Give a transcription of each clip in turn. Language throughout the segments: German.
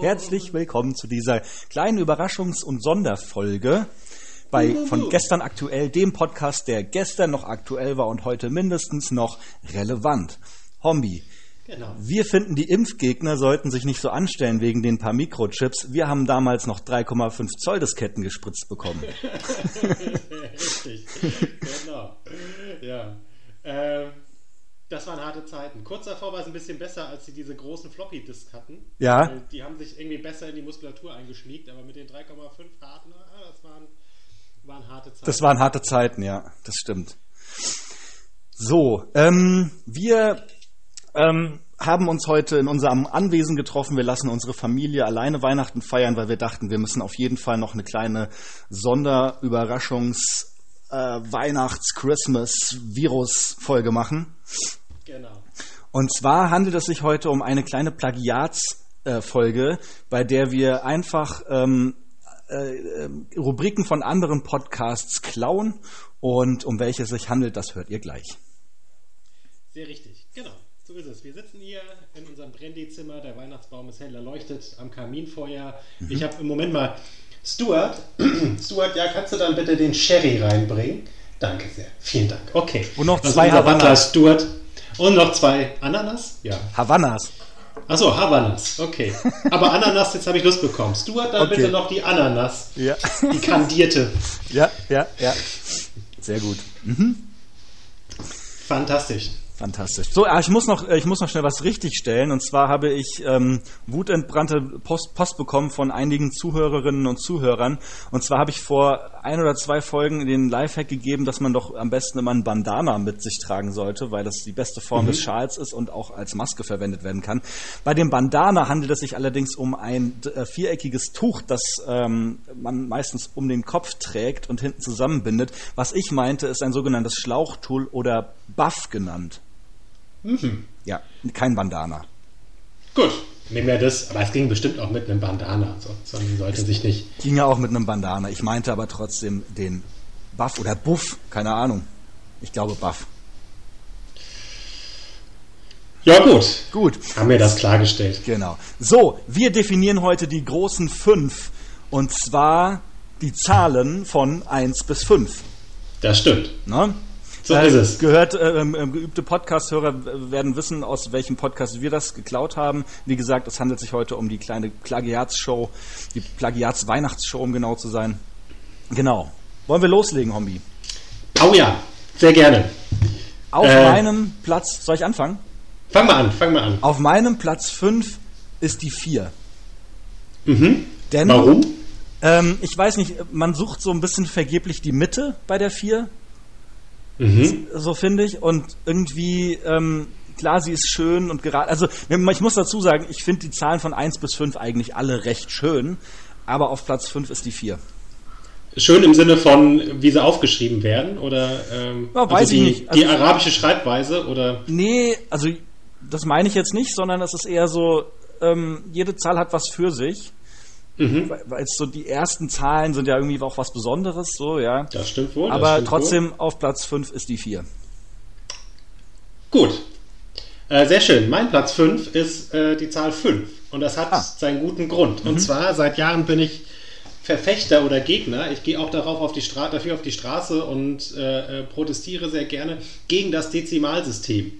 Herzlich willkommen zu dieser kleinen Überraschungs- und Sonderfolge bei von gestern aktuell, dem Podcast, der gestern noch aktuell war und heute mindestens noch relevant. Hombi, Genau. wir finden, die Impfgegner sollten sich nicht so anstellen wegen den paar Mikrochips. Wir haben damals noch 3,5 Zoll Disketten gespritzt bekommen. Richtig. genau. Ja. Ähm, das waren harte Zeiten. Kurz davor war es ein bisschen besser, als sie diese großen Floppy-Disk hatten. Ja. Die haben sich irgendwie besser in die Muskulatur eingeschmiegt, aber mit den 3,5 harten, das waren, waren harte Zeiten. Das waren harte Zeiten, ja, das stimmt. So, ähm, wir ähm, haben uns heute in unserem Anwesen getroffen. Wir lassen unsere Familie alleine Weihnachten feiern, weil wir dachten, wir müssen auf jeden Fall noch eine kleine Sonderüberraschungs- äh, Weihnachts-Christmas-Virus-Folge machen. Genau. Und zwar handelt es sich heute um eine kleine Plagiatsfolge, bei der wir einfach ähm, äh, äh, Rubriken von anderen Podcasts klauen und um welche es sich handelt, das hört ihr gleich. Sehr richtig, genau. So ist es. Wir sitzen hier in unserem Brandy-Zimmer. Der Weihnachtsbaum ist hell erleuchtet am Kaminfeuer. Mhm. Ich habe im Moment mal Stuart. Stuart, ja, kannst du dann bitte den Sherry reinbringen? Danke sehr. Vielen Dank. Okay. Und noch ist zwei unser Havanna. Stuart. Und noch zwei Ananas? Ja. Havannas. Achso, Havanas. Okay. Aber Ananas, jetzt habe ich Lust bekommen. Stuart, dann Okay. bitte noch die Ananas. Ja. Die kandierte. ja, ja, ja. Sehr gut. Fantastisch. Fantastisch. So, ah, ich muss noch, äh, ich muss noch schnell was richtigstellen. Und zwar habe ich ähm, wutentbrannte Post, Post bekommen von einigen Zuhörerinnen und Zuhörern. Und zwar habe ich vor ein oder zwei Folgen den Lifehack gegeben, dass man doch am besten immer ein Bandana mit sich tragen sollte, weil das die beste Form des Schals ist und auch als Maske verwendet werden kann. Bei dem Bandana handelt es sich allerdings um ein äh, viereckiges Tuch, das ähm, man meistens um den Kopf trägt und hinten zusammenbindet. Was ich meinte, ist ein sogenanntes Schlauchtool oder Buff genannt. Ja, kein Bandana. Gut. Nehmen wir das. Aber es ging bestimmt auch mit einem Bandana. So, sondern sollte sich nicht. Ging ja auch mit einem Bandana. Ich meinte aber trotzdem den Buff oder Buff, keine Ahnung. Ich glaube Buff. Ja, gut. Gut, Haben wir das klargestellt. genau. So, wir definieren heute die großen fünf. Und zwar die Zahlen von 1 bis 5. Das stimmt. Ne? So ist es. Gehört, äh, ähm, ähm, geübte Podcast-Hörer werden wissen, aus welchem Podcast wir das geklaut haben. Wie gesagt, es handelt sich heute um die kleine Plagiatsshow, die Plagiats-Weihnachtsshow, um genau zu sein. Genau. Wollen wir loslegen, Hombi? Oh ja, sehr gerne. Auf Äh. meinem Platz, soll ich anfangen? Fang mal an, fang mal an. Auf meinem Platz 5 ist die 4. Mhm. Denn, Warum? Ähm, ich weiß nicht, man sucht so ein bisschen vergeblich die Mitte bei der 4. Mhm. so finde ich. Und irgendwie, ähm, klar, sie ist schön und gerade. Also, ich muss dazu sagen, ich finde die Zahlen von 1 bis 5 eigentlich alle recht schön. Aber auf Platz 5 ist die 4. Schön im Sinne von, wie sie aufgeschrieben werden? Oder ähm, Ja, weiß die, ich nicht. die Also- arabische Schreibweise? Oder Nee, also das meine ich jetzt nicht, sondern es ist eher so, ähm, jede Zahl hat was für sich. Mhm. Weil so die ersten Zahlen sind ja irgendwie auch was Besonderes, so, ja. das stimmt wohl. Aber stimmt trotzdem auf Platz 5 ist die 4. Wohl. Gut. Äh, sehr schön. Mein Platz 5 ist äh, die Zahl 5. Und das hat Ah. seinen guten Grund. Mhm. Und zwar, seit Jahren bin ich Verfechter oder Gegner. Ich gehe auch darauf auf die Stra dafür auf die Straße und äh, äh, protestiere sehr gerne gegen das Dezimalsystem,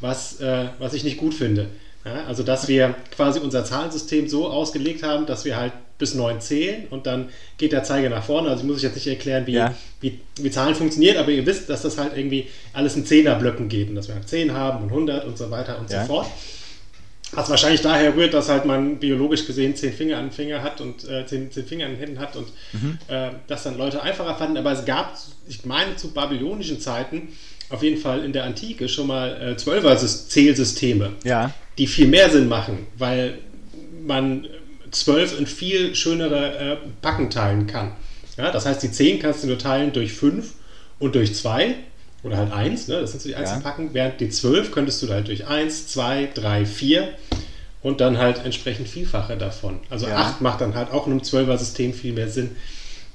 was, äh, was ich nicht gut finde. Ja, also, dass wir quasi unser Zahlensystem so ausgelegt haben, dass wir halt bis 9 zählen und dann geht der Zeiger nach vorne. Also, ich muss ich jetzt nicht erklären, wie, Ja. wie, wie Zahlen funktioniert, aber ihr wisst, dass das halt irgendwie alles in Zehnerblöcken geht und dass wir halt 10 haben und 100 und so weiter und Ja. so fort. Was wahrscheinlich daher rührt, dass halt man biologisch gesehen zehn Finger an den Finger hat und äh, zehn, zehn Finger an den Händen hat und äh, das dann Leute einfacher fanden. Aber es gab, ich meine, zu babylonischen Zeiten auf jeden Fall in der Antike schon mal äh, Zwölfer-Zählsysteme, Ja. Die viel mehr Sinn machen, weil man zwölf in viel schönere äh, Packen teilen kann. Ja, das heißt, die 10 kannst du nur teilen durch 5 und durch 2 oder halt 1, ne? das sind so die einzelnen Ja. Packen, während die 12 könntest du halt durch 1, 2, 3, 4 und dann halt entsprechend Vielfache davon. Also Ja. 8 macht dann halt auch in einem 12er System viel mehr Sinn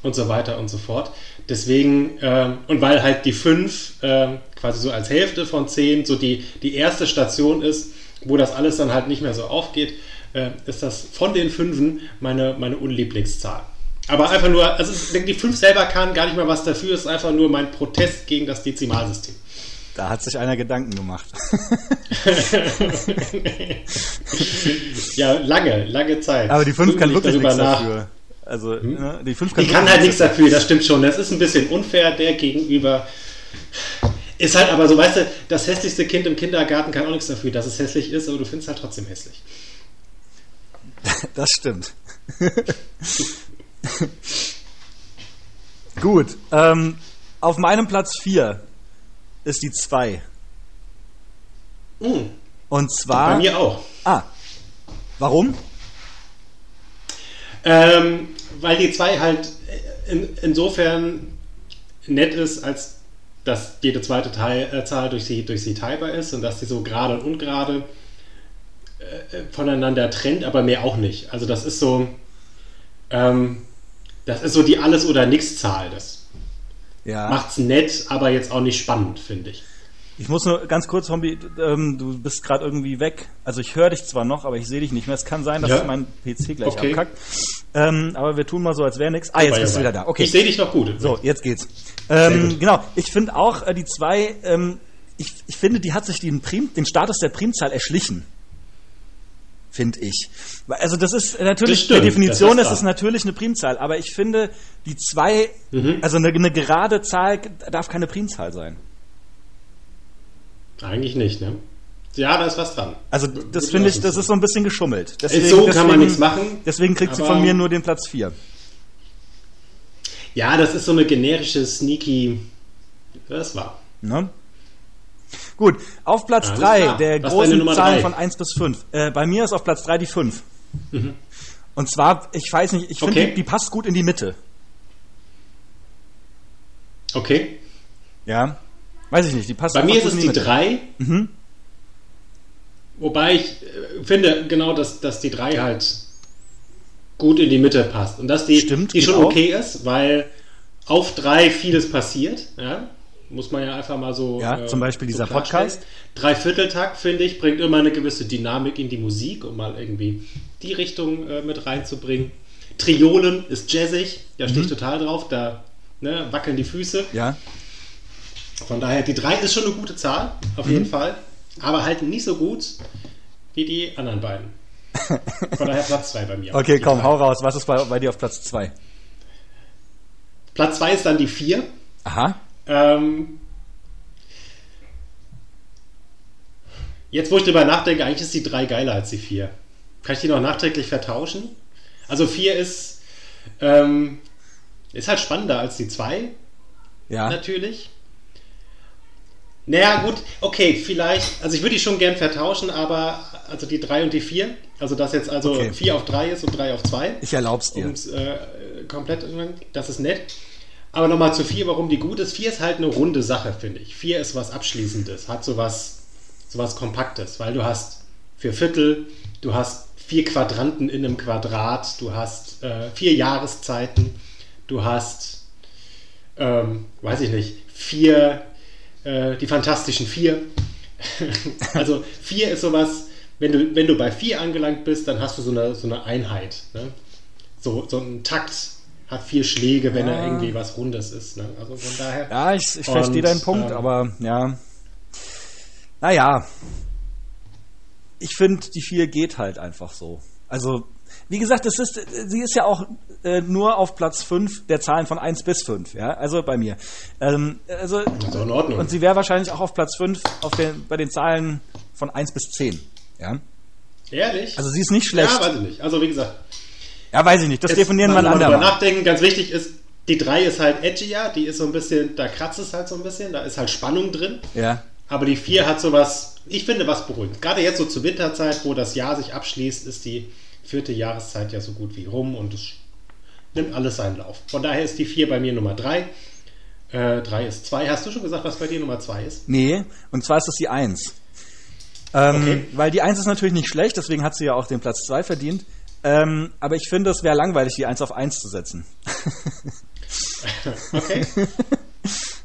und so weiter und so fort. Deswegen, ähm, und weil halt die 5 ähm, quasi so als Hälfte von 10 so die, die erste Station ist, wo das alles dann halt nicht mehr so aufgeht, äh, ist das von den Fünfen meine, meine Unlieblingszahl. Aber einfach nur, also die 5 selber kann gar nicht mal was dafür, ist einfach nur mein Protest gegen das Dezimalsystem. Da hat sich einer Gedanken gemacht. ja, lange, lange Zeit. Aber die 5 kann wirklich nichts nach. dafür. Also, hm? ne, die 5 kann, die kann halt nichts dafür, das stimmt schon. Das ist ein bisschen unfair der gegenüber. Ist halt aber so, weißt du, das hässlichste Kind im Kindergarten kann auch nichts dafür, dass es hässlich ist, aber du findest halt trotzdem hässlich. Das stimmt. Gut. Ähm, auf meinem Platz 4 ist die 2. Mm. Und zwar. Bei mir auch. Ah. Warum? Ähm, weil die 2 halt in, insofern nett ist, als dass jede zweite Teil, äh, Zahl durch sie, durch sie teilbar ist und dass sie so gerade und ungerade äh, voneinander trennt, aber mehr auch nicht. Also das ist so, ähm, das ist so die Alles- oder Nix-Zahl. Das ja. macht's nett, aber jetzt auch nicht spannend, finde ich. Ich muss nur ganz kurz, Hombi, ähm, du bist gerade irgendwie weg. Also ich höre dich zwar noch, aber ich sehe dich nicht mehr. Es kann sein, dass ja. mein PC gleich okay. abkackt. Ähm, aber wir tun mal so, als wäre nichts. Ah, jetzt bist du wieder da. Okay. Ich sehe dich noch gut. So, jetzt geht's. Ähm, genau. Ich finde auch äh, die zwei. Ähm, ich, ich finde, die hat sich den, Prim, den Status der Primzahl erschlichen finde ich. Also das ist natürlich, das stimmt, per Definition ist es natürlich eine Primzahl, aber ich finde, die zwei, mhm. also eine, eine, gerade Zahl darf keine Primzahl sein. Eigentlich nicht, ne? Ja, da ist was dran. Also das finde ich, das ist so ein bisschen geschummelt. Deswegen, so kann deswegen, man nichts machen. Deswegen kriegt sie von mir nur den Platz 4. Ja, das ist so eine generische, sneaky. Das war. Ne? Gut, auf Platz 3 der Was großen Zahlen drei? von 1 bis 5. Äh, bei mir ist auf Platz 3 die 5. Mhm. Und zwar, ich weiß nicht, ich finde, okay. die, die, passt gut in die Mitte. Okay. Ja. Weiß ich nicht, die passt Bei mir ist es die 3. Mhm. Wobei ich äh, finde genau, dass, dass die 3 halt gut in die Mitte passt. Und dass die, Stimmt, die schon okay ist, weil auf 3 vieles passiert. Ja? Muss man ja einfach mal so. Ja, äh, zum Beispiel dieser so Podcast. Dreivierteltakt, finde ich, bringt immer eine gewisse Dynamik in die Musik, um mal irgendwie die Richtung äh, mit reinzubringen. Triolen ist jazzig, da mhm. stehe ich total drauf, da ne, wackeln die Füße. Ja. Von daher, die 3 ist schon eine gute Zahl, auf mhm. jeden Fall. Aber halt nicht so gut wie die anderen beiden. Von daher Platz 2 bei mir. Okay, komm, drei. hau raus. Was ist bei, bei dir auf Platz 2? Platz 2 ist dann die 4. Aha. Ähm, jetzt, wo ich drüber nachdenke, eigentlich ist die 3 geiler als die 4. Kann ich die noch nachträglich vertauschen? Also 4 ist, ähm, ist halt spannender als die 2. Ja. Natürlich. Naja, gut, okay, vielleicht, also ich würde die schon gern vertauschen, aber also die 3 und die 4, also dass jetzt also okay. 4 auf 3 ist und 3 auf 2. Ich erlaub's dir. Äh, komplett, das ist nett. Aber nochmal zu 4, warum die gut ist. 4 ist halt eine runde Sache, finde ich. 4 ist was Abschließendes, hat sowas, sowas Kompaktes, weil du hast vier Viertel, du hast vier Quadranten in einem Quadrat, du hast äh, vier Jahreszeiten, du hast, ähm, weiß ich nicht, vier, äh, die fantastischen vier. also 4 ist sowas, wenn du, wenn du bei 4 angelangt bist, dann hast du so eine, so eine Einheit. Ne? So, so einen Takt, hat vier Schläge, wenn ja. er irgendwie was Rundes ist. Ne? Also von daher. Ja, ich, ich verstehe deinen Punkt, ähm, aber ja. Naja. Ich finde, die vier geht halt einfach so. Also, wie gesagt, es ist, sie ist ja auch äh, nur auf Platz 5 der Zahlen von 1 bis 5, ja, also bei mir. Ähm, also, also in Ordnung. Und sie wäre wahrscheinlich auch auf Platz 5 auf den, bei den Zahlen von 1 bis 10, ja. Ehrlich? Also sie ist nicht schlecht. Ja, weiß ich nicht. Also wie gesagt, ja, weiß ich nicht. Das definieren wir andermal. nachdenken, ganz wichtig ist, die 3 ist halt edgier, die ist so ein bisschen, da kratzt es halt so ein bisschen, da ist halt Spannung drin. Ja. Aber die 4 hat so was, ich finde was beruhigend. Gerade jetzt so zur Winterzeit, wo das Jahr sich abschließt, ist die vierte Jahreszeit ja so gut wie rum und es nimmt alles seinen Lauf. Von daher ist die 4 bei mir Nummer 3. 3 äh, ist 2. Hast du schon gesagt, was bei dir Nummer 2 ist? Nee, und zwar ist das die 1. Ähm, okay. Weil die 1 ist natürlich nicht schlecht, deswegen hat sie ja auch den Platz 2 verdient. Ähm, aber ich finde, es wäre langweilig, die 1 auf 1 zu setzen. okay.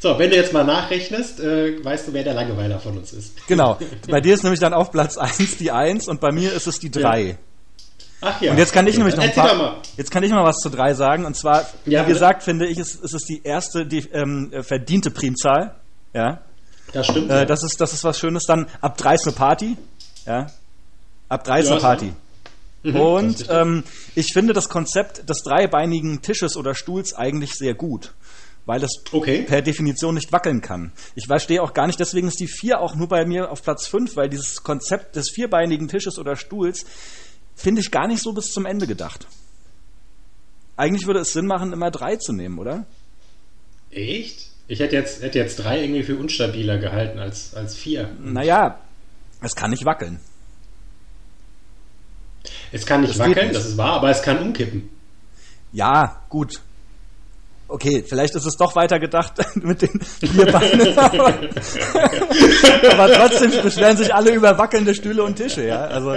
So, wenn du jetzt mal nachrechnest, äh, weißt du, wer der Langeweiler von uns ist. Genau. Bei dir ist nämlich dann auf Platz 1 die 1 und bei mir ist es die 3. Ja. Ach ja. Und jetzt kann ich nämlich noch ein paar, jetzt kann ich mal was zu 3 sagen und zwar, wie gesagt, finde ich, es, es ist die erste die, ähm, verdiente Primzahl. Ja. Das stimmt. Äh, das ist das ist was Schönes dann ab 3 ist eine Party. Ja. Ab 3 ist eine ist Party. Mhm, Und ist ähm, ich finde das Konzept des dreibeinigen Tisches oder Stuhls eigentlich sehr gut, weil es Okay. per Definition nicht wackeln kann. Ich verstehe auch gar nicht, deswegen ist die 4 auch nur bei mir auf Platz 5, weil dieses Konzept des vierbeinigen Tisches oder Stuhls finde ich gar nicht so bis zum Ende gedacht. Eigentlich würde es Sinn machen, immer drei zu nehmen, oder? Echt? Ich hätte jetzt, hätte jetzt drei irgendwie für unstabiler gehalten als, als vier. Naja, es kann nicht wackeln. Es kann nicht Das wackeln, nicht. das ist wahr, aber es kann umkippen. Ja, gut. Okay, vielleicht ist es doch weiter gedacht mit den vier Beinen. aber, aber trotzdem beschweren sich alle über wackelnde Stühle und Tische, ja. Also.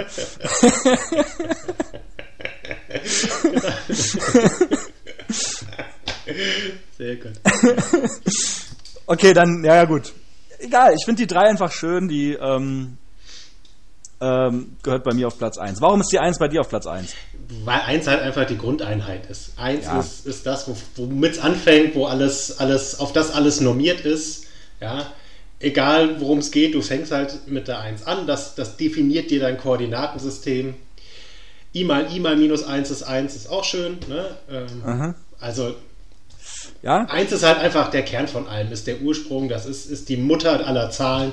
Sehr gut. Okay, dann, ja, ja, gut. Egal, ich finde die drei einfach schön, die ähm, ähm, gehört bei mir auf Platz 1. Warum ist die 1 bei dir auf Platz 1? Weil eins halt einfach die Grundeinheit ist. Eins Ja. ist, ist das, wo- womit es anfängt, wo alles, alles, auf das alles normiert ist. Ja. Egal worum es geht, du fängst halt mit der 1 an. Das, das definiert dir dein Koordinatensystem. I mal I mal minus 1 ist 1 ist auch schön. Ne? Ähm, also Ja? Eins ist halt einfach der Kern von allem, ist der Ursprung, das ist, ist die Mutter aller Zahlen.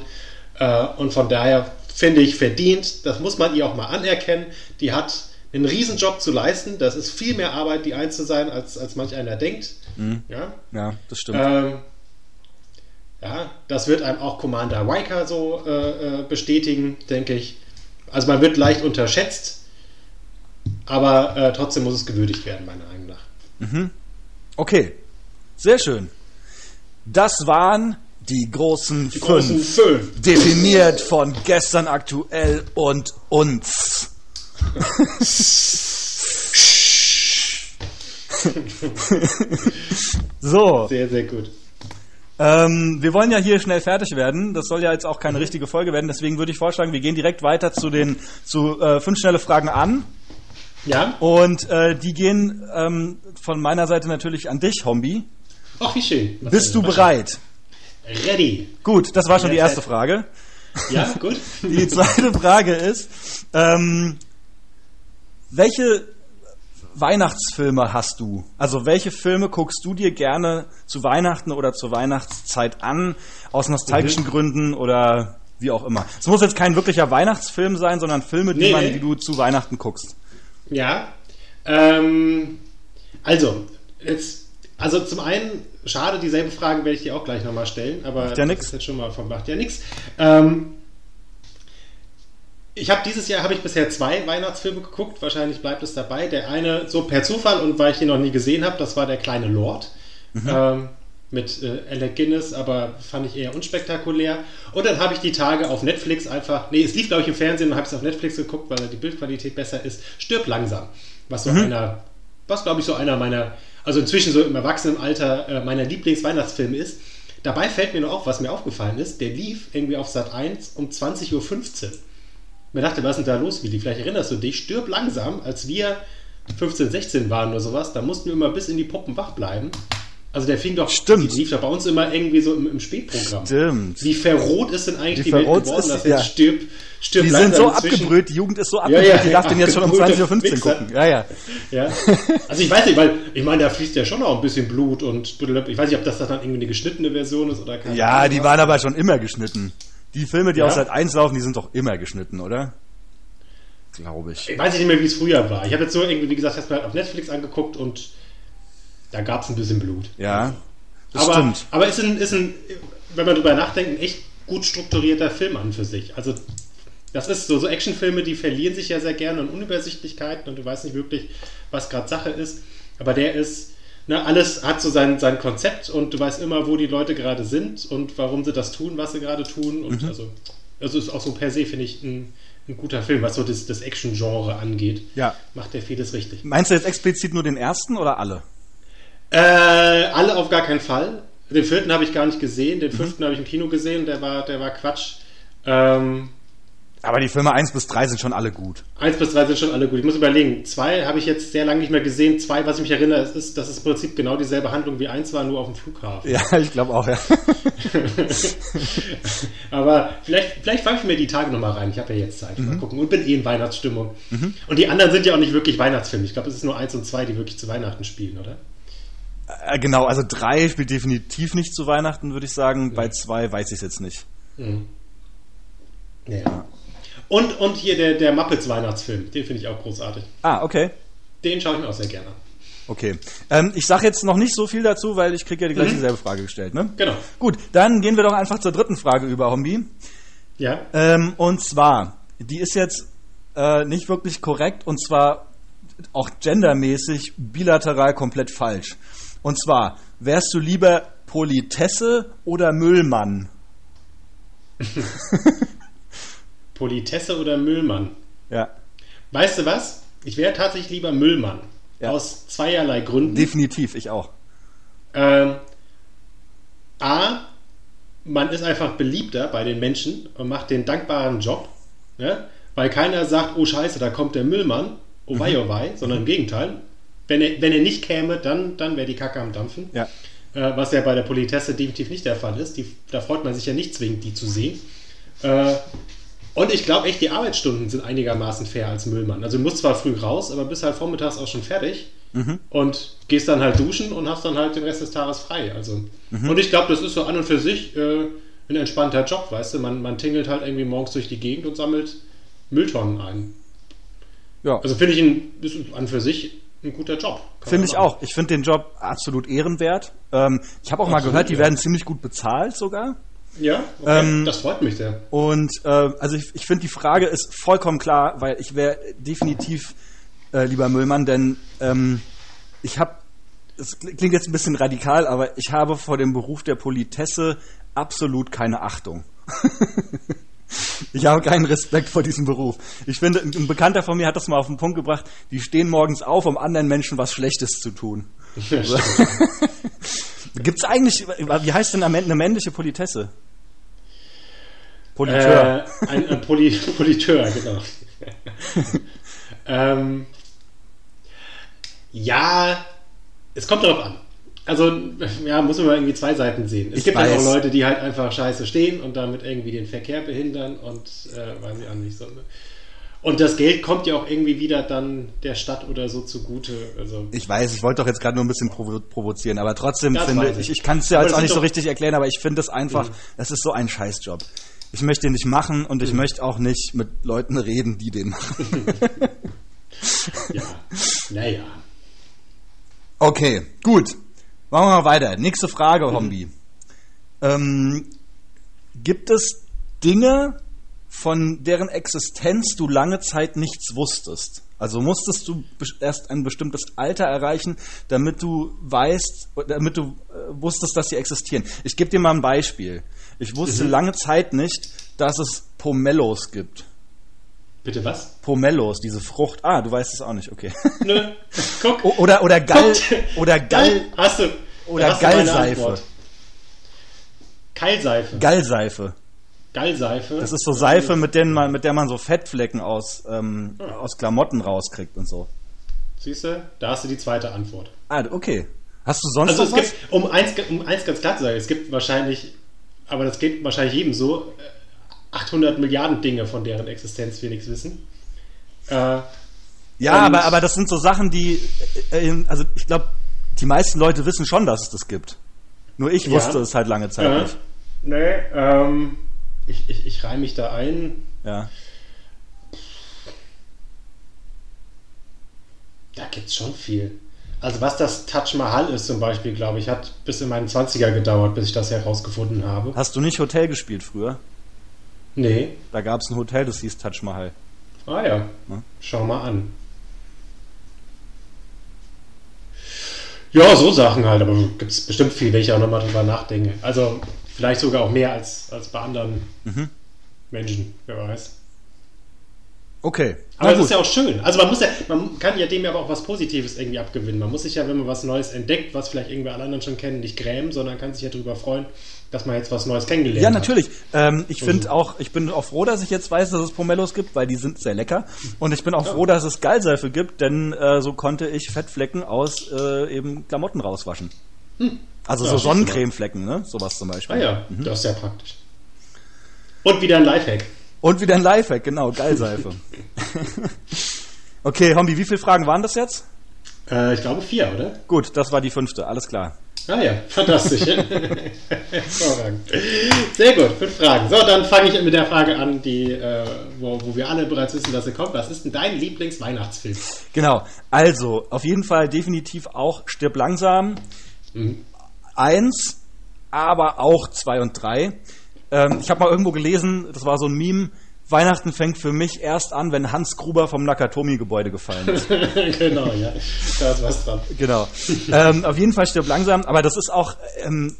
Äh, und von daher finde ich verdient, das muss man ihr auch mal anerkennen. Die hat einen Riesenjob zu leisten. Das ist viel mehr Arbeit, die Eins zu sein, als, als manch einer denkt. Ja? Ja, das stimmt. Ähm, ja, das wird einem auch Commander Riker so äh, äh, bestätigen, denke ich. Also man wird leicht unterschätzt, aber äh, trotzdem muss es gewürdigt werden, meiner Meinung nach. Okay, sehr schön. Das waren die großen Die großen fünf. fünf. Definiert von gestern aktuell und uns. so, Sehr, sehr gut. ähm, wir wollen ja hier schnell fertig werden. Das soll ja jetzt auch keine richtige Folge werden. Deswegen würde ich vorschlagen, wir gehen direkt weiter zu den zu äh, fünf schnelle Fragen an. Ja? Und äh, die gehen ähm, von meiner Seite natürlich an dich, Hombi. Ach, wie schön. Was Bist du bereit? Ready. Gut, das war schon die erste. Frage. Ja, gut. Die zweite Frage ist, ähm, welche Weihnachtsfilme hast du? Also welche Filme guckst du dir gerne zu Weihnachten oder zur Weihnachtszeit an, aus nostalgischen Mhm. Gründen oder wie auch immer? Es muss jetzt kein wirklicher Weihnachtsfilm sein, sondern Filme, die, Nee, man, die du zu Weihnachten guckst. Ja. Ähm, also, jetzt, also zum einen, schade, dieselbe Frage werde ich dir auch gleich nochmal stellen, aber Macht ja das nix. ist jetzt schon mal von macht ja nichts. Ähm, ich habe dieses Jahr habe ich bisher zwei Weihnachtsfilme geguckt, wahrscheinlich bleibt es dabei. Der eine so per Zufall und weil ich ihn noch nie gesehen habe, das war der kleine Lord. Ähm, mit äh, Alec Guinness, aber fand ich eher unspektakulär. Und dann habe ich die Tage auf Netflix einfach, nee, es lief glaube ich im Fernsehen und habe es auf Netflix geguckt, weil die Bildqualität besser ist. Stirb langsam. Was so einer, was glaube ich so einer meiner, also inzwischen so im Erwachsenenalter äh, meiner Lieblingsweihnachtsfilme ist. Dabei fällt mir nur auf, was mir aufgefallen ist, der lief irgendwie auf Sat 1 um 20.15 Uhr. Mir dachte, was ist denn da los, Willi? Vielleicht erinnerst du dich, stirb langsam, als wir 15, 16 waren oder sowas, da mussten wir immer bis in die Puppen wach bleiben. Also der fing doch, Stimmt. die lief doch bei uns immer irgendwie so im, im Spätprogramm. Stimmt. Wie verroht ist denn eigentlich Wie die Welt geworden, ist- dass ja. jetzt stirb, stirb Die sind so inzwischen- abgebrüht, die Jugend ist so Ja, abgebrüht, ja, die darf den jetzt schon um abgebrühte 20.15 Uhr gucken. Ja, ja. Ja. Also ich weiß nicht, weil ich meine, da fließt ja schon auch ein bisschen Blut und ich weiß nicht, ob das dann irgendwie eine geschnittene Version ist oder keine Ja, Ahnung die waren aber schon immer geschnitten. Die Filme, die Ja? aus Sat 1 laufen, die sind doch immer geschnitten, oder? Glaube ich. Ich weiß nicht mehr, wie es früher war. Ich habe jetzt so irgendwie, wie gesagt, erst mal auf Netflix angeguckt und da gab es ein bisschen Blut. Ja, das aber, stimmt. aber ist ein, ist ein, wenn man drüber nachdenkt, ein echt gut strukturierter Film an für sich. Also das ist so, so Actionfilme, die verlieren sich ja sehr gerne in Unübersichtlichkeiten und du weißt nicht wirklich, was gerade Sache ist. Aber der ist, ne, alles hat so sein, sein Konzept und du weißt immer, wo die Leute gerade sind und warum sie das tun, was sie gerade tun. Und Mhm. also, also ist auch so per se, finde ich, ein, ein guter Film, was so das, das Action-Genre angeht. Ja. Macht der vieles richtig. Meinst du jetzt explizit nur den ersten oder alle? Äh, alle auf gar keinen Fall. Den vierten habe ich gar nicht gesehen. Den fünften habe ich im Kino gesehen. Der war, der war Quatsch. Ähm, Aber die Filme 1 bis 3 sind schon alle gut. eins bis drei sind schon alle gut. Ich muss überlegen. Zwei habe ich jetzt sehr lange nicht mehr gesehen. Zwei, was ich mich erinnere, ist, dass es im Prinzip genau dieselbe Handlung wie eins war, nur auf dem Flughafen. Ja, ich glaube auch, ja. Aber vielleicht, vielleicht fange ich mir die Tage nochmal rein. Ich habe ja jetzt Zeit. Mal gucken. Und bin eh in Weihnachtsstimmung. Und die anderen sind ja auch nicht wirklich Weihnachtsfilme. Ich glaube, es ist nur eins und zwei, die wirklich zu Weihnachten spielen, oder? Äh, genau, also 3 spielt definitiv nicht zu Weihnachten, würde ich sagen. Bei 2 weiß ich es jetzt nicht. Ja. Und, und hier der, der Muppets Weihnachtsfilm. Den finde ich auch großartig. Ah, okay. Den schaue ich mir auch sehr gerne an. Okay. Ähm, ich sage jetzt noch nicht so viel dazu, weil ich kriege ja die gleich dieselbe Frage gestellt, ne? Genau. Gut, dann gehen wir doch einfach zur dritten Frage über, Hombi. Ja. Ähm, und zwar, die ist jetzt äh, nicht wirklich korrekt und zwar auch gendermäßig bilateral komplett falsch. Und zwar, wärst du lieber Politesse oder Müllmann? Politesse oder Müllmann? Ja, Weißt du was? Ich wäre tatsächlich lieber Müllmann. Ja. Aus zweierlei Gründen. definitiv, ich auch. Ähm, A, man ist einfach beliebter bei den Menschen und macht den dankbaren Job, ne? weil keiner sagt, oh scheiße, da kommt der Müllmann, oh wei, oh wei, sondern im Gegenteil. Wenn er, wenn er nicht käme, dann, dann wäre die Kacke am Dampfen. Ja. Äh, was ja bei der Politesse definitiv nicht der Fall ist. Die, da freut man sich ja nicht zwingend, die zu sehen. Äh, und ich glaube echt, die Arbeitsstunden sind einigermaßen fair als Müllmann. Also du musst zwar früh raus, aber bist halt vormittags auch schon fertig und gehst dann halt duschen und hast dann halt den Rest des Tages frei. Also. Und ich glaube, das ist so an und für sich äh, ein entspannter Job, weißt du? Man, man tingelt halt irgendwie morgens durch die Gegend und sammelt Mülltonnen ein. Ja. Also finde ich ihn, ist an und für sich ein guter Job. Finde ich auch. Ich finde den Job absolut ehrenwert. Ähm, ich habe auch mal Absolut, gehört, die ja. werden ziemlich gut bezahlt sogar. Ja, okay. Ähm, das freut mich sehr. Und äh, also ich, ich finde die Frage ist vollkommen klar, weil ich wäre definitiv äh, lieber Müllmann, denn ähm, ich habe, es klingt jetzt ein bisschen radikal, aber ich habe vor dem Beruf der Politesse absolut keine Achtung. ich habe keinen Respekt vor diesem Beruf. Ich finde, ein Bekannter von mir hat das mal auf den Punkt gebracht, die stehen morgens auf, um anderen Menschen was Schlechtes zu tun. Ja. Gibt es eigentlich, wie heißt denn eine männliche Politesse? Politeur. Äh, ein, ein Poli Politeur, genau. ähm, ja, es kommt darauf an. Also, ja, muss man irgendwie zwei Seiten sehen. Es Ich gibt ja weiß. auch Leute, die halt einfach scheiße stehen und damit irgendwie den Verkehr behindern und äh, weiß ich auch nicht so. Und das Geld kommt ja auch irgendwie wieder dann der Stadt oder so zugute. Also, Ich weiß, ich wollte doch jetzt gerade nur ein bisschen provo provozieren, aber trotzdem Das finde ich, ich. ich kann es ja jetzt das auch nicht so richtig erklären, aber ich finde es einfach, Mhm. es ist so ein Scheißjob. Ich möchte den nicht machen und ich möchte auch nicht mit Leuten reden, die den machen. ja, naja. Okay, gut. Machen wir mal weiter. Nächste Frage, Hombi. Ähm, gibt es Dinge, von deren Existenz du lange Zeit nichts wusstest? Also musstest du erst ein bestimmtes Alter erreichen, damit du weißt, damit du äh, wusstest, dass sie existieren. Ich gebe dir mal ein Beispiel. Ich wusste lange Zeit nicht, dass es Pomellos gibt. Bitte was? Pomellos, diese Frucht. Ah, du weißt es auch nicht, okay. Nö. Guck. Oder oder Gall Guckt. oder Gall Hast du. oder Gallseife. Keilseife. Gallseife. Gallseife. Das ist so Seife, mit, denen man, mit der man so Fettflecken aus, ähm, Ja. aus Klamotten rauskriegt und so. Siehst du? Da hast du die zweite Antwort. Ah, okay. Hast du sonst Also noch es was? gibt, um eins, um eins ganz klar zu sagen, es gibt wahrscheinlich, aber das geht wahrscheinlich jedem so, äh, 800 Milliarden Dinge, von deren Existenz wir nichts wissen. Äh, ja, aber, aber das sind so Sachen, die, äh, äh, also ich glaube, die meisten Leute wissen schon, dass es das gibt. Nur ich Ja. wusste es halt lange Zeit äh, nicht. nee, ähm, ich, ich, ich reime mich da ein. Ja. Da gibt es schon viel. Also was das Taj Mahal ist zum Beispiel, glaube ich, hat bis in meinen 20er gedauert, bis ich das herausgefunden habe. Hast du nicht Hotel gespielt früher? Nee. Da gab es ein Hotel, das hieß Taj Mahal. Ah ja. Ne? Schau mal an. Ja, so Sachen halt, aber gibt es bestimmt viel, wenn ich auch nochmal drüber nachdenke. Also vielleicht sogar auch mehr als, als bei anderen Mhm. Menschen, wer weiß. Okay. Aber das ist ja auch schön. Also man muss ja, man kann ja dem ja aber auch was Positives irgendwie abgewinnen. Man muss sich ja, wenn man was Neues entdeckt, was vielleicht irgendwie alle anderen schon kennen, nicht grämen, sondern kann sich ja darüber freuen, dass man jetzt was Neues kennengelernt Ja, hat. natürlich. Ähm, ich finde Also- auch, ich bin auch froh, dass ich jetzt weiß, dass es Pomelos gibt, weil die sind sehr lecker. Und ich bin auch froh, dass es Gallseife gibt, denn äh, so konnte ich Fettflecken aus äh, eben Klamotten rauswaschen. Also Ja, so. Sonnencremeflecken, ne? Sowas zum Beispiel. Ah ja, das ist ja praktisch. Und wieder ein Lifehack. Und wieder ein Lifehack, genau, Gallseife. okay, Hombi, wie viele Fragen waren das jetzt? Äh, ich glaube vier, oder? Gut, das war die fünfte, alles klar. Ah ja, fantastisch. Hervorragend. Sehr gut, fünf Fragen. So, dann fange ich mit der Frage an, die, äh, wo, wo wir alle bereits wissen, dass sie kommt. Was ist denn dein Lieblingsweihnachtsfilm? Genau, also auf jeden Fall definitiv auch Stirb langsam. Eins, aber auch zwei und drei. Ähm, ich habe mal irgendwo gelesen, das war so ein Meme, Weihnachten fängt für mich erst an, wenn Hans Gruber vom Nakatomi-Gebäude gefallen ist. genau, ja. Da ist was dran. genau. Ähm, auf jeden Fall Stirb langsam, aber das ist auch, ähm,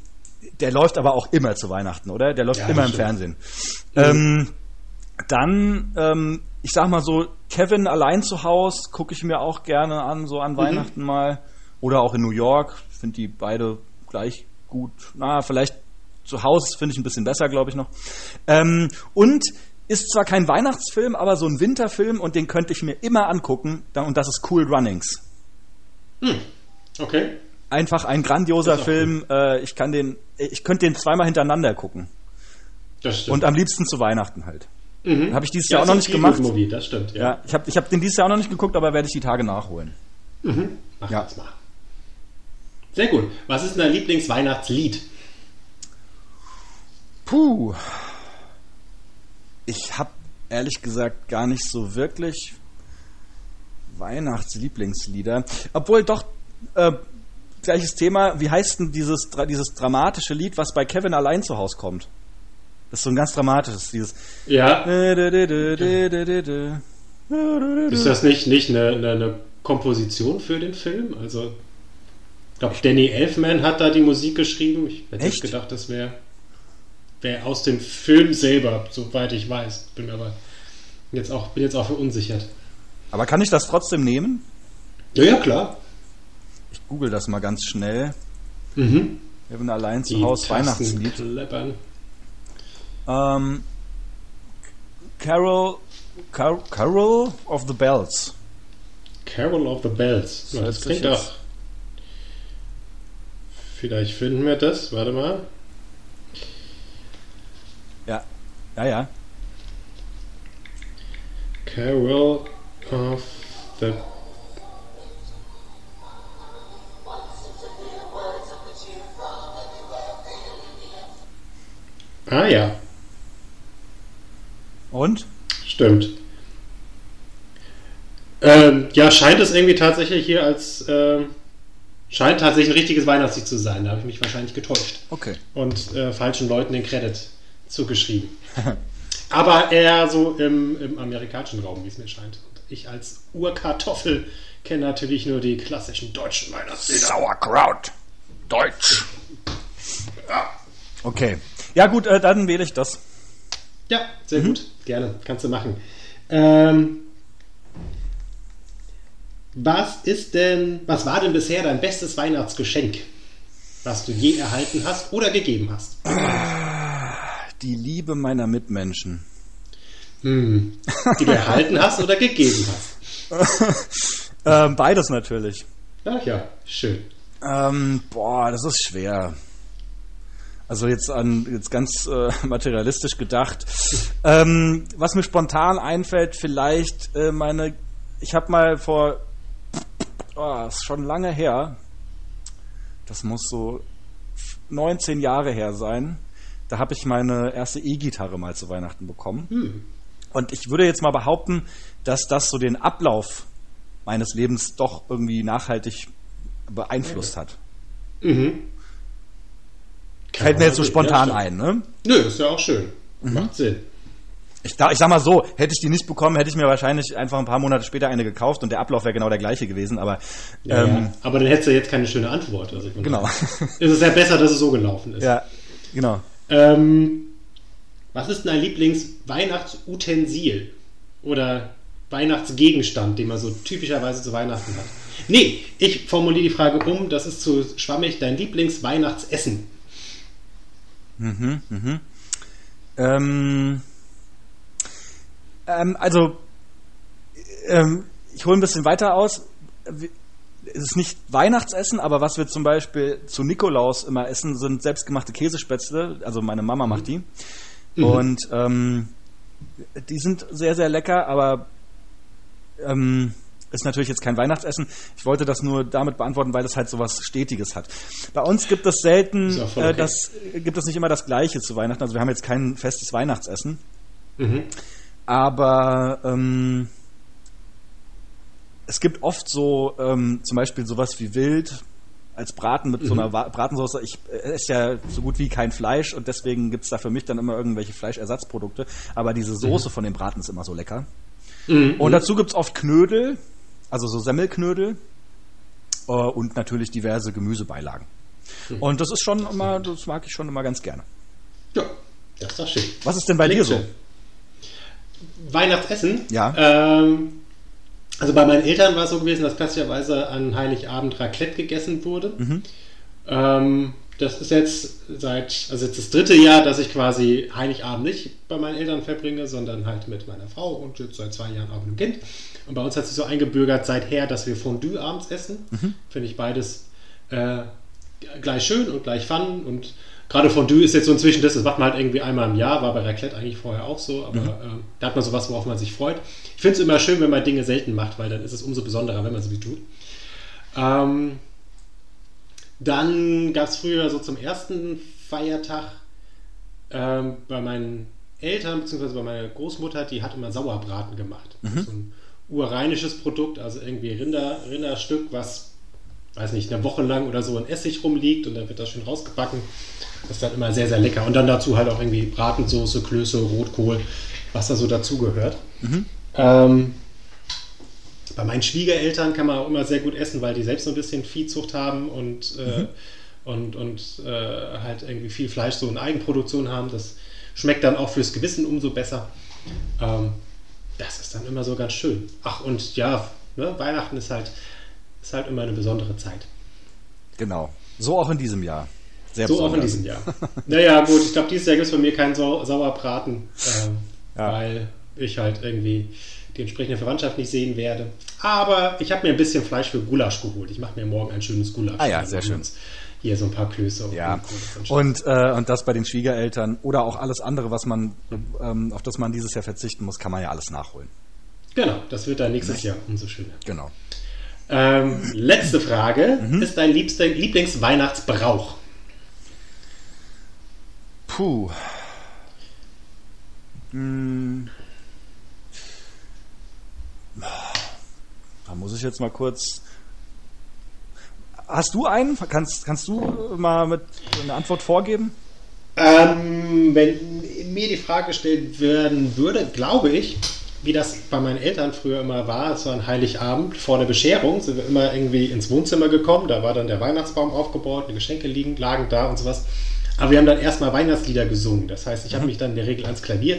der läuft aber auch immer zu Weihnachten, oder? Der läuft Ja, immer im. Fernsehen. Ähm, dann, ähm, ich sag mal so, Kevin allein zu Haus gucke ich mir auch gerne an, so an Weihnachten mal. Oder auch in New York. Ich finde die beide gleich gut. Na, vielleicht zu Hause finde ich ein bisschen besser, glaube ich noch. Ähm, und ist zwar kein Weihnachtsfilm, aber so ein Winterfilm und den könnte ich mir immer angucken. Und das ist Cool Runnings. Okay. Einfach ein grandioser Film. Äh, ich kann den, ich könnte den zweimal hintereinander gucken. Das stimmt. Und am liebsten zu Weihnachten halt. mhm. Habe ich dieses Ja, Jahr auch noch nicht gemacht. Movie, das stimmt, ja. Ja, ich habe ich hab den dieses Jahr auch noch nicht geguckt, aber werde ich die Tage nachholen. Mach Ja. das mal. Sehr gut. Was ist denn dein Lieblingsweihnachtslied? Puh. Ich habe ehrlich gesagt gar nicht so wirklich Weihnachtslieblingslieder. Obwohl doch, äh, gleiches Thema, wie heißt denn dieses, dieses dramatische Lied, was bei Kevin allein zu Hause kommt? Das ist so ein ganz dramatisches, dieses. Ja. Ist Ist das nicht, nicht eine, eine, eine Komposition für den Film? Also, ich glaube, Danny Elfman hat da die Musik geschrieben. Ich hätte Echt? gedacht, das wäre wär aus dem Film selber, soweit ich weiß. Bin aber jetzt auch, bin jetzt auch verunsichert. Aber kann ich das trotzdem nehmen? Ja, ja, klar. Ich google das mal ganz schnell. Mhm. Kevin allein zu Hause Weihnachtslied. Ähm, Carol, Car Carol of the Bells. Carol of the Bells. Ja, Das klingt doch. Vielleicht finden wir das. Warte mal. Ja, ja, ja. Carol of the. Ah ja, Und? stimmt. Ähm, ja, scheint es irgendwie tatsächlich hier als. Ähm, scheint tatsächlich ein richtiges Weihnachtslied zu sein. Da habe ich mich wahrscheinlich getäuscht. Okay. und äh, falschen Leuten den Credit zugeschrieben. Aber eher so im, im amerikanischen Raum, wie es mir scheint. Und ich als Urkartoffel kenne natürlich nur die klassischen deutschen Weihnachtslieder. Sauerkraut. Deutsch. Okay. Ja gut, äh, dann wähle ich das. Ja, sehr gut. Gerne. Kannst du machen. Ähm, was ist denn, was war denn bisher dein bestes Weihnachtsgeschenk, was du je erhalten hast oder gegeben hast? Die Liebe meiner Mitmenschen. Hm. Die du erhalten hast oder gegeben hast? Ähm, beides natürlich. Ach ja, schön. Ähm, boah, das ist schwer. Also jetzt an jetzt ganz äh, materialistisch gedacht. Ähm, was mir spontan einfällt, vielleicht äh, meine. Ich habe mal vor, oh, ist schon lange her. Das muss so 19 Jahre her sein. Da habe ich meine erste E-Gitarre mal zu Weihnachten bekommen. Und ich würde jetzt mal behaupten, dass das so den Ablauf meines Lebens doch irgendwie nachhaltig beeinflusst hat. Mhm. Fällt mir jetzt so Ja, spontan stimmt. ein, ne? Nö, ist ja auch schön. Macht Sinn. Ich, da- ich sag mal so, hätte ich die nicht bekommen, hätte ich mir wahrscheinlich einfach ein paar Monate später eine gekauft und der Ablauf wäre genau der gleiche gewesen, aber Ja, ähm, ja. Aber dann hättest du jetzt keine schöne Antwort. Also Genau. daher Ist es ja besser, dass es so gelaufen ist. ja, genau. Ähm, was ist dein Lieblings-Weihnachtsutensil? Oder Weihnachtsgegenstand, den man so typischerweise zu Weihnachten hat. Nee, ich formuliere die Frage um, das ist zu schwammig, dein Lieblingsweihnachtsessen. Mhm, mhm. Ähm, ähm, also, ähm, ich hole ein bisschen weiter aus. Es ist nicht Weihnachtsessen, aber was wir zum Beispiel zu Nikolaus immer essen, sind selbstgemachte Käsespätzle. Also meine Mama macht die. Mhm. Und ähm, die sind sehr, sehr lecker, aber ähm, ist natürlich jetzt kein Weihnachtsessen. Ich wollte das nur damit beantworten, weil es halt so was Stetiges hat. Bei uns gibt es selten, äh, okay. äh, das gibt es nicht immer das Gleiche zu Weihnachten. Also wir haben jetzt kein festes Weihnachtsessen. Mhm. Aber ähm, es gibt oft so ähm, zum Beispiel sowas wie Wild als Braten mit mhm. so einer Bratensauce. Ich äh, esse ja so gut wie kein Fleisch und deswegen gibt es da für mich dann immer irgendwelche Fleischersatzprodukte. Aber diese Soße mhm. von dem Braten ist immer so lecker. Mhm. Und dazu gibt es oft Knödel, also so Semmelknödel äh, und natürlich diverse Gemüsebeilagen. Mhm. Und das ist schon immer, das mag ich schon immer ganz gerne. Ja, das ist doch schön. Was ist denn bei Klingt dir so? Weihnachtsessen? Ja. Ähm, also bei meinen Eltern war es so gewesen, dass klassischerweise an Heiligabend Raclette gegessen wurde. Mhm. Ähm, das ist jetzt seit, also jetzt das dritte Jahr, dass ich quasi Heiligabend nicht bei meinen Eltern verbringe, sondern halt mit meiner Frau und jetzt seit zwei Jahren auch mit dem Kind. Und bei uns hat sich so eingebürgert seither, dass wir Fondue abends essen. Mhm. Finde ich beides äh, gleich schön und gleich fun und gerade Fondue ist jetzt so inzwischen das, das macht man halt irgendwie einmal im Jahr, war bei Raclette eigentlich vorher auch so, aber mhm. äh, da hat man sowas, worauf man sich freut. Ich finde es immer schön, wenn man Dinge selten macht, weil dann ist es umso besonderer, wenn man sie tut. Ähm, dann gab es früher so zum ersten Feiertag ähm, bei meinen Eltern, beziehungsweise bei meiner Großmutter, die hat immer Sauerbraten gemacht. Mhm. So ein urrheinisches Produkt, also irgendwie Rinder, Rinderstück, was, weiß nicht, eine Woche lang oder so in Essig rumliegt und dann wird das schön rausgebacken. Das ist dann immer sehr, sehr lecker. Und dann dazu halt auch irgendwie Bratensoße, Klöße, Rotkohl, was da so dazugehört. Mhm. Ähm, bei meinen Schwiegereltern kann man auch immer sehr gut essen, weil die selbst so ein bisschen Viehzucht haben und, äh, mhm. und, und äh, halt irgendwie viel Fleisch so in Eigenproduktion haben. Das schmeckt dann auch fürs Gewissen umso besser. Ähm, das ist dann immer so ganz schön. Ach, und ja, ne, Weihnachten ist halt, ist halt immer eine besondere Zeit. Genau. So auch in diesem Jahr. Sehr so besonders. auch in diesem Jahr. naja, gut, ich glaube, dieses Jahr gibt es bei mir keinen Sau Sauerbraten, ähm, ja. weil ich halt irgendwie die entsprechende Verwandtschaft nicht sehen werde. Aber ich habe mir ein bisschen Fleisch für Gulasch geholt. Ich mache mir morgen ein schönes Gulasch. Ah ja, sehr schön. Hier so ein paar Klöße. Ja. Und, und, äh, und das bei den Schwiegereltern oder auch alles andere, was man, ähm, auf das man dieses Jahr verzichten muss, kann man ja alles nachholen. Genau, das wird dann nächstes Jahr umso schöner. Genau. Ähm, letzte Frage. Mhm. Ist dein Lieblingsweihnachtsbrauch? Puh. Hm. Da muss ich jetzt mal kurz. Hast du einen? Kannst, kannst du mal mit eine Antwort vorgeben? Ähm, wenn mir die Frage gestellt werden würde, glaube ich, wie das bei meinen Eltern früher immer war, war ein Heiligabend vor der Bescherung, sind wir immer irgendwie ins Wohnzimmer gekommen, da war dann der Weihnachtsbaum aufgebaut, die Geschenke liegen, lagen da und sowas. Aber wir haben dann erstmal Weihnachtslieder gesungen. Das heißt, ich habe mhm. mich dann in der Regel ans Klavier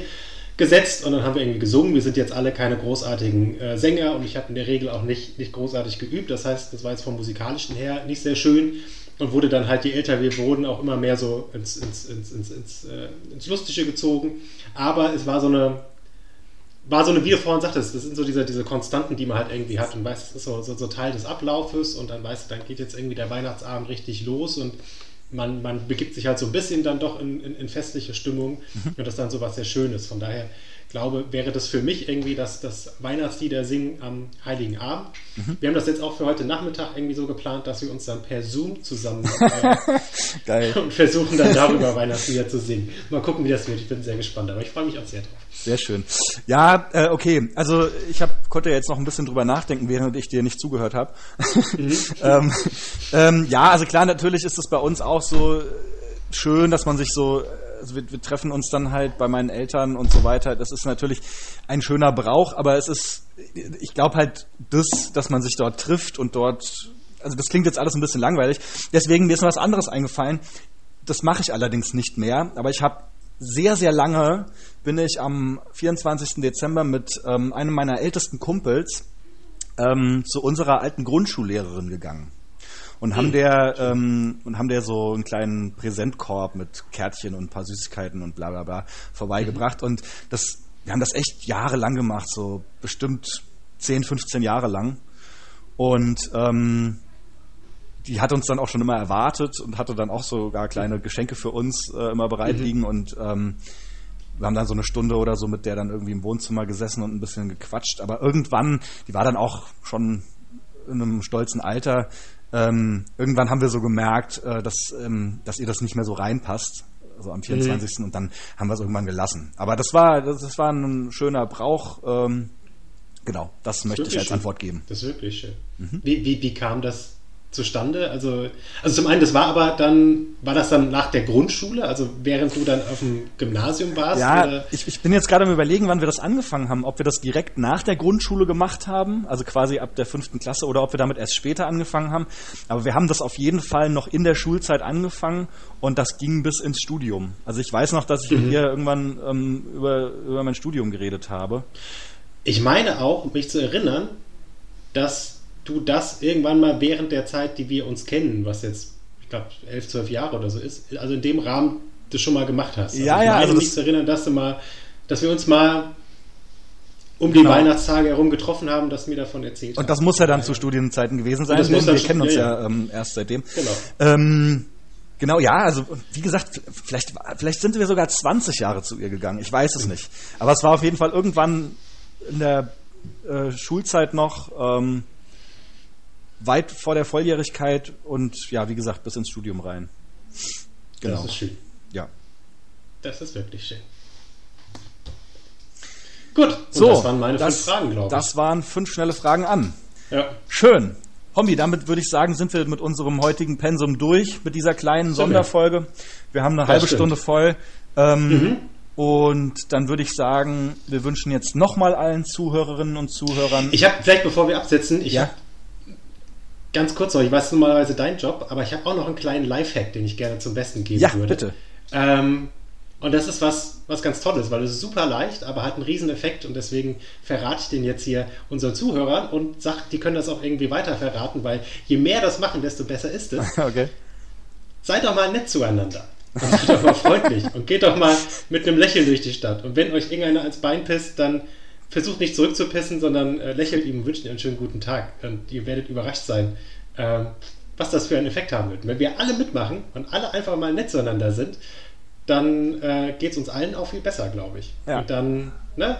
gesetzt und dann haben wir irgendwie gesungen. Wir sind jetzt alle keine großartigen äh, Sänger und ich habe in der Regel auch nicht, nicht großartig geübt. Das heißt, das war jetzt vom musikalischen her nicht sehr schön und wurde dann halt, je älter wir wurden, auch immer mehr so ins, ins, ins, ins, ins, äh, ins Lustige gezogen. Aber es war so eine, war so eine, wie du vorhin sagtest, das sind so diese, diese Konstanten, die man halt irgendwie hat und weiß, das ist so, so, so Teil des Ablaufes und dann weißt du, dann geht jetzt irgendwie der Weihnachtsabend richtig los und man, man begibt sich halt so ein bisschen dann doch in, in, in festliche Stimmung mhm. und das ist dann so was sehr Schönes. Von daher glaube, wäre das für mich irgendwie das, das Weihnachtslieder singen am Heiligen Abend. Mhm. Wir haben das jetzt auch für heute Nachmittag irgendwie so geplant, dass wir uns dann per Zoom zusammen äh, und versuchen dann darüber Weihnachtslieder zu singen. Mal gucken, wie das wird. Ich bin sehr gespannt, aber ich freue mich auch sehr drauf. Sehr schön. Ja, äh, okay. Also ich hab, konnte jetzt noch ein bisschen drüber nachdenken, während ich dir nicht zugehört habe. Mhm. ähm, ähm, ja, also klar, natürlich ist es bei uns auch so schön, dass man sich so also wir, wir treffen uns dann halt bei meinen Eltern und so weiter. Das ist natürlich ein schöner Brauch, aber es ist, ich glaube halt, das, dass man sich dort trifft und dort, also das klingt jetzt alles ein bisschen langweilig. Deswegen mir ist was anderes eingefallen. Das mache ich allerdings nicht mehr, aber ich habe sehr, sehr lange bin ich am 24. Dezember mit ähm, einem meiner ältesten Kumpels ähm, zu unserer alten Grundschullehrerin gegangen und haben der ähm, und haben der so einen kleinen Präsentkorb mit Kärtchen und ein paar Süßigkeiten und bla bla bla vorbeigebracht und das wir haben das echt jahrelang gemacht, so bestimmt 10, 15 Jahre lang und ähm, die hat uns dann auch schon immer erwartet und hatte dann auch sogar kleine Geschenke für uns äh, immer bereit mhm. liegen und ähm, wir haben dann so eine Stunde oder so mit der dann irgendwie im Wohnzimmer gesessen und ein bisschen gequatscht. Aber irgendwann, die war dann auch schon in einem stolzen Alter, ähm, irgendwann haben wir so gemerkt, äh, dass, ähm, dass ihr das nicht mehr so reinpasst, also am 24. Mhm. und dann haben wir es irgendwann gelassen. Aber das war, das, das war ein schöner Brauch. Ähm, genau, das, das möchte ich als schön. Antwort geben. Das ist wirklich schön. Mhm. Wie, wie, wie kam das zustande? Also, also zum einen, das war aber dann, war das dann nach der Grundschule, also während du dann auf dem Gymnasium warst? Ja, ich, ich, bin jetzt gerade am überlegen, wann wir das angefangen haben, ob wir das direkt nach der Grundschule gemacht haben, also quasi ab der fünften Klasse, oder ob wir damit erst später angefangen haben. Aber wir haben das auf jeden Fall noch in der Schulzeit angefangen und das ging bis ins Studium. Also ich weiß noch, dass ich mhm. mit ihr irgendwann ähm, über, über mein Studium geredet habe. Ich meine auch, mich zu erinnern, dass du das irgendwann mal während der Zeit, die wir uns kennen, was jetzt, ich glaube, elf, zwölf Jahre oder so ist, also in dem Rahmen das schon mal gemacht hast. Also ja, ich ja. Also mich zu erinnern, dass du mal, dass wir uns mal um die genau. Weihnachtstage herum getroffen haben, dass mir davon erzählt Und das muss ja dann zu Studienzeiten gewesen sein, denn wir kennen uns ja, ja ähm, erst seitdem. Genau. Ähm, Genau, ja, also wie gesagt, vielleicht, vielleicht sind wir sogar 20 Jahre zu ihr gegangen, ich weiß es nicht. Aber es war auf jeden Fall irgendwann in der äh, Schulzeit noch, ähm, weit vor der Volljährigkeit und ja, wie gesagt, bis ins Studium rein. Genau. Das ist schön. Ja. Das ist wirklich schön. Gut, und so, das waren meine das, fünf Fragen, glaube ich. Das waren fünf schnelle Fragen an. Ja. Schön. Hombi, damit würde ich sagen, sind wir mit unserem heutigen Pensum durch, mit dieser kleinen Sonderfolge. Wir haben eine das halbe stimmt. Stunde voll. Ähm, mhm. Und dann würde ich sagen, wir wünschen jetzt nochmal allen Zuhörerinnen und Zuhörern. Ich habe vielleicht, bevor wir absetzen, ich ja? Ganz kurz noch, ich weiß normalerweise dein Job, aber ich habe auch noch einen kleinen Lifehack, den ich gerne zum Besten geben ja, würde. Bitte. Ähm, und das ist was, was ganz Tolles, weil es ist super leicht, aber hat einen riesen Effekt und deswegen verrate ich den jetzt hier unseren Zuhörern und sage, die können das auch irgendwie weiter verraten, weil je mehr das machen, desto besser ist es. Okay. Seid doch mal nett zueinander. Und seid doch mal freundlich und geht doch mal mit einem Lächeln durch die Stadt. Und wenn euch irgendeiner ans Bein pisst, dann versucht nicht zurückzupissen, sondern äh, lächelt ihm und wünscht ihm einen schönen guten Tag. Und ihr werdet überrascht sein, äh, was das für einen Effekt haben wird. wenn wir alle mitmachen und alle einfach mal nett zueinander sind, dann äh, geht es uns allen auch viel besser, glaube ich. Ja. Und dann, ne?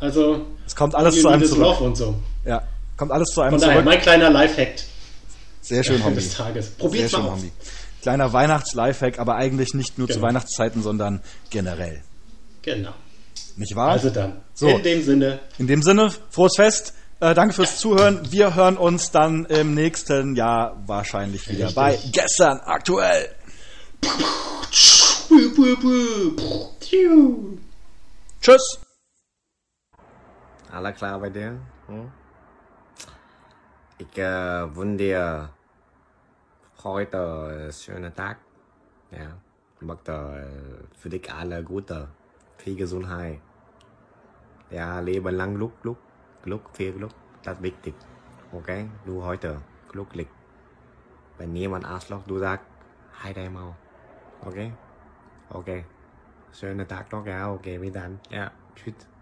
Also, es kommt alles zu einem zurück. und so. Ja, kommt alles zu einem Von daher, zurück. mein kleiner Lifehack. Sehr schön, Hombi. des Tages. Sehr mal schön, Hombi. Kleiner Weihnachts-Lifehack, aber eigentlich nicht nur genau. zu Weihnachtszeiten, sondern generell. Genau. Nicht wahr? Also dann. So. In dem Sinne. In dem Sinne, frohes Fest. Äh, danke fürs ja. Zuhören. Wir hören uns dann im nächsten Jahr wahrscheinlich wieder Richtig. bei Gestern aktuell. Tschüss. Alles klar bei dir? Hm? Ich äh, wünsche dir heute einen schönen Tag. Ja. Ich möchte für dich alle Gute. Viel Gesundheit. Ja, leben lang lúc lúc lúc viel lúc das wichtig okay du heute glücklich wenn niemand Arschloch du sagst hai đây mau okay okay schönen Tag noch ja okay bis dann ja tschüss